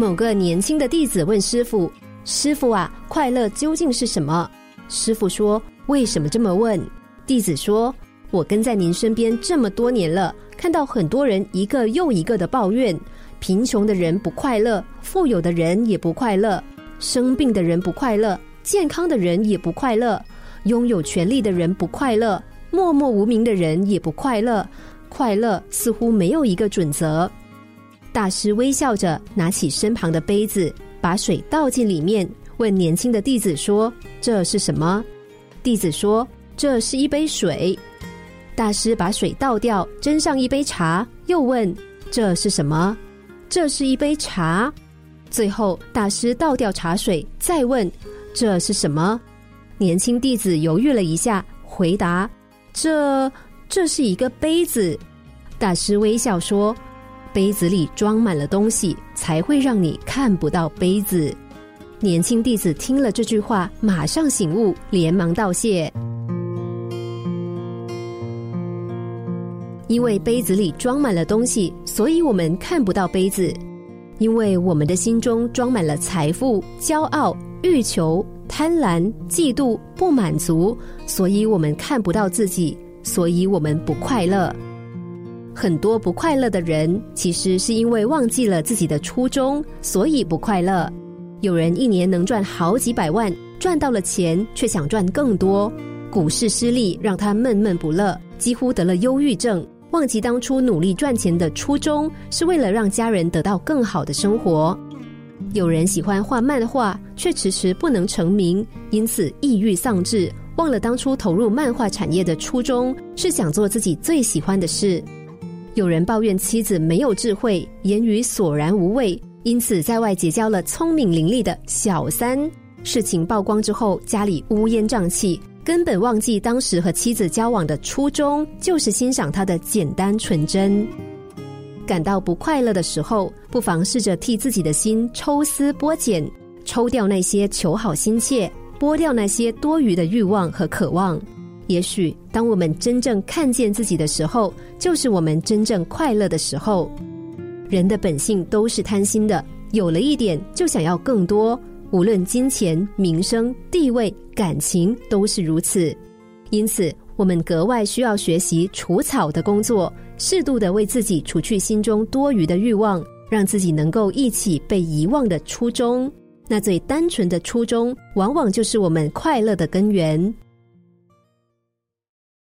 某个年轻的弟子问师傅：“师傅啊，快乐究竟是什么？”师傅说：“为什么这么问？”弟子说：“我跟在您身边这么多年了，看到很多人一个又一个的抱怨，贫穷的人不快乐，富有的人也不快乐，生病的人不快乐，健康的人也不快乐，拥有权力的人不快乐，默默无名的人也不快乐。快乐似乎没有一个准则。”大师微笑着拿起身旁的杯子，把水倒进里面，问年轻的弟子说：“这是什么？”弟子说：“这是一杯水。”大师把水倒掉，斟上一杯茶，又问：“这是什么？”“这是一杯茶。”最后，大师倒掉茶水，再问：“这是什么？”年轻弟子犹豫了一下，回答：“这，这是一个杯子。”大师微笑说。杯子里装满了东西，才会让你看不到杯子。年轻弟子听了这句话，马上醒悟，连忙道谢。因为杯子里装满了东西，所以我们看不到杯子。因为我们的心中装满了财富、骄傲、欲求、贪婪、嫉妒、不满足，所以我们看不到自己，所以我们不快乐。很多不快乐的人，其实是因为忘记了自己的初衷，所以不快乐。有人一年能赚好几百万，赚到了钱却想赚更多，股市失利让他闷闷不乐，几乎得了忧郁症，忘记当初努力赚钱的初衷是为了让家人得到更好的生活。有人喜欢画漫画，却迟迟不能成名，因此抑郁丧志，忘了当初投入漫画产业的初衷是想做自己最喜欢的事。有人抱怨妻子没有智慧，言语索然无味，因此在外结交了聪明伶俐的小三。事情曝光之后，家里乌烟瘴气，根本忘记当时和妻子交往的初衷，就是欣赏她的简单纯真。感到不快乐的时候，不妨试着替自己的心抽丝剥茧，抽掉那些求好心切，剥掉那些多余的欲望和渴望。也许，当我们真正看见自己的时候，就是我们真正快乐的时候。人的本性都是贪心的，有了一点就想要更多，无论金钱、名声、地位、感情都是如此。因此，我们格外需要学习除草的工作，适度的为自己除去心中多余的欲望，让自己能够一起被遗忘的初衷。那最单纯的初衷，往往就是我们快乐的根源。